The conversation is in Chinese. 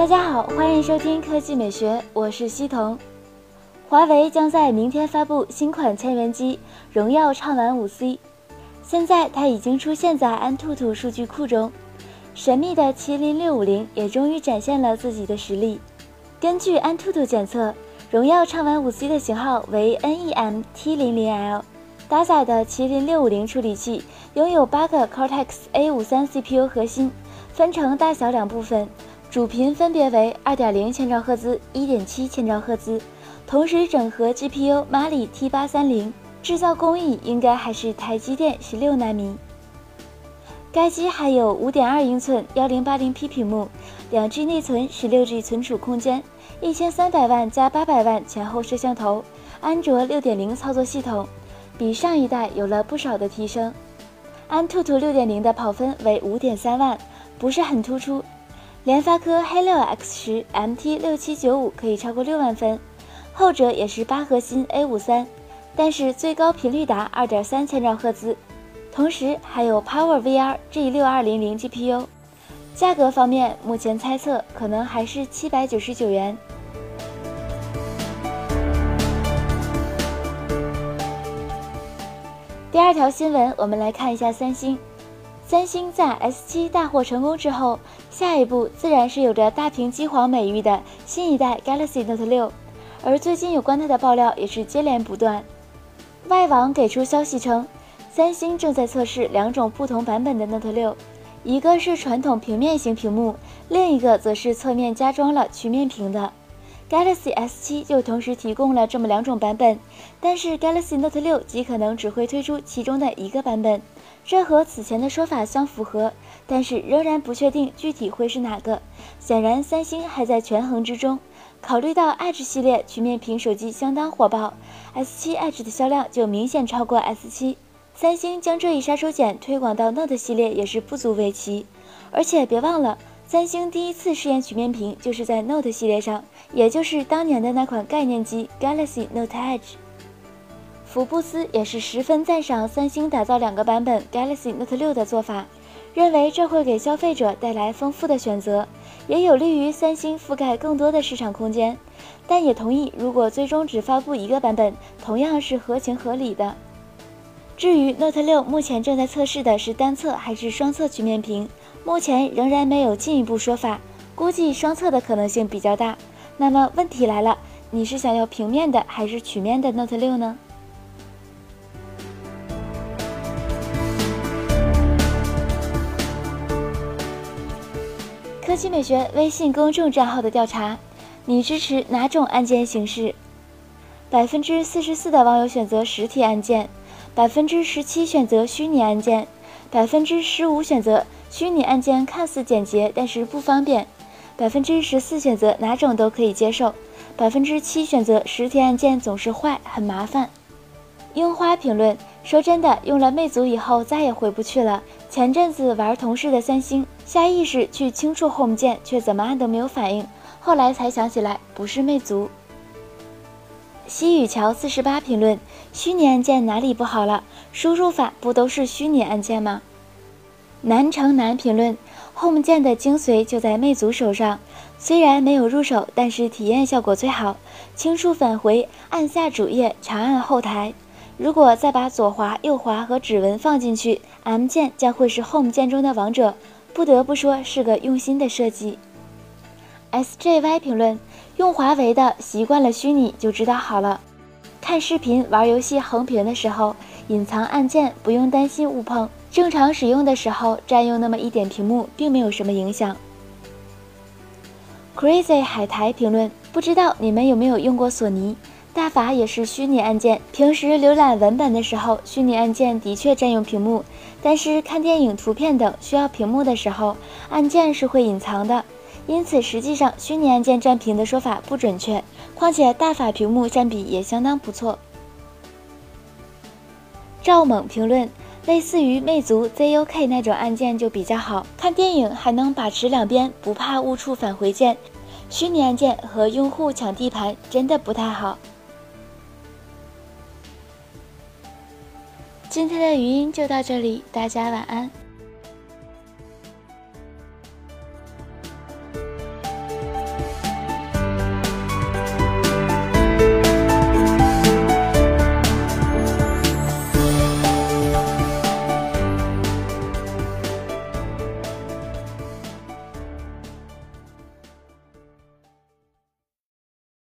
大家好，欢迎收听科技美学，我是西彤。华为将在明天发布新款千元机荣耀畅玩五 C，现在它已经出现在安兔兔数据库中。神秘的麒麟六五零也终于展现了自己的实力。根据安兔兔检测，荣耀畅玩五 C 的型号为 NEM T 零零 L，搭载的麒麟六五零处理器拥有八个 Cortex A 五三 CPU 核心，分成大小两部分。主频分别为二点零千兆赫兹、一点七千兆赫兹，同时整合 GPU Mali T 八三零，制造工艺应该还是台积电十六纳米。该机还有五点二英寸幺零八零 P 屏幕，两 G 内存，十六 G 存储空间，一千三百万加八百万前后摄像头，安卓六点零操作系统，比上一代有了不少的提升。安兔兔六点零的跑分为五点三万，不是很突出。联发科黑六 X 十 MT 六七九五可以超过六万分，后者也是八核心 A 五三，但是最高频率达二点三千兆赫兹，同时还有 PowerVR G 六二零零 GPU。价格方面，目前猜测可能还是七百九十九元。第二条新闻，我们来看一下三星。三星在 S7 大获成功之后，下一步自然是有着大屏机皇美誉的新一代 Galaxy Note 6，而最近有关它的爆料也是接连不断。外网给出消息称，三星正在测试两种不同版本的 Note 6，一个是传统平面型屏幕，另一个则是侧面加装了曲面屏的。Galaxy S7 就同时提供了这么两种版本，但是 Galaxy Note 6极可能只会推出其中的一个版本。这和此前的说法相符合，但是仍然不确定具体会是哪个。显然，三星还在权衡之中。考虑到 Edge 系列曲面屏手机相当火爆，S7 Edge 的销量就明显超过 S7。三星将这一杀手锏推广到 Note 系列也是不足为奇。而且别忘了，三星第一次试验曲面屏就是在 Note 系列上，也就是当年的那款概念机 Galaxy Note Edge。福布斯也是十分赞赏三星打造两个版本 Galaxy Note 6的做法，认为这会给消费者带来丰富的选择，也有利于三星覆盖更多的市场空间。但也同意，如果最终只发布一个版本，同样是合情合理的。至于 Note 6目前正在测试的是单侧还是双侧曲面屏，目前仍然没有进一步说法，估计双侧的可能性比较大。那么问题来了，你是想要平面的还是曲面的 Note 6呢？科技美学微信公众账号的调查，你支持哪种按键形式？百分之四十四的网友选择实体按键，百分之十七选择虚拟按键，百分之十五选择虚拟按键看似简洁，但是不方便，百分之十四选择哪种都可以接受，百分之七选择实体按键总是坏，很麻烦。樱花评论说：“真的，用了魅族以后再也回不去了。前阵子玩同事的三星。”下意识去轻触 Home 键，却怎么按都没有反应。后来才想起来，不是魅族。西雨桥四十八评论：虚拟按键哪里不好了？输入法不都是虚拟按键吗？南城南评论：Home 键的精髓就在魅族手上，虽然没有入手，但是体验效果最好。轻触返回，按下主页，长按后台。如果再把左滑、右滑和指纹放进去，M 键将会是 Home 键中的王者。不得不说是个用心的设计。SJY 评论：用华为的习惯了虚拟就知道好了。看视频、玩游戏横屏的时候，隐藏按键不用担心误碰，正常使用的时候占用那么一点屏幕，并没有什么影响。Crazy 海苔评论：不知道你们有没有用过索尼？大法也是虚拟按键，平时浏览文本的时候，虚拟按键的确占用屏幕。但是看电影、图片等需要屏幕的时候，按键是会隐藏的，因此实际上虚拟按键占屏的说法不准确。况且大法屏幕占比也相当不错。赵猛评论：类似于魅族 ZUK 那种按键就比较好，看电影还能把持两边，不怕误触返回键。虚拟按键和用户抢地盘真的不太好。今天的语音就到这里，大家晚安。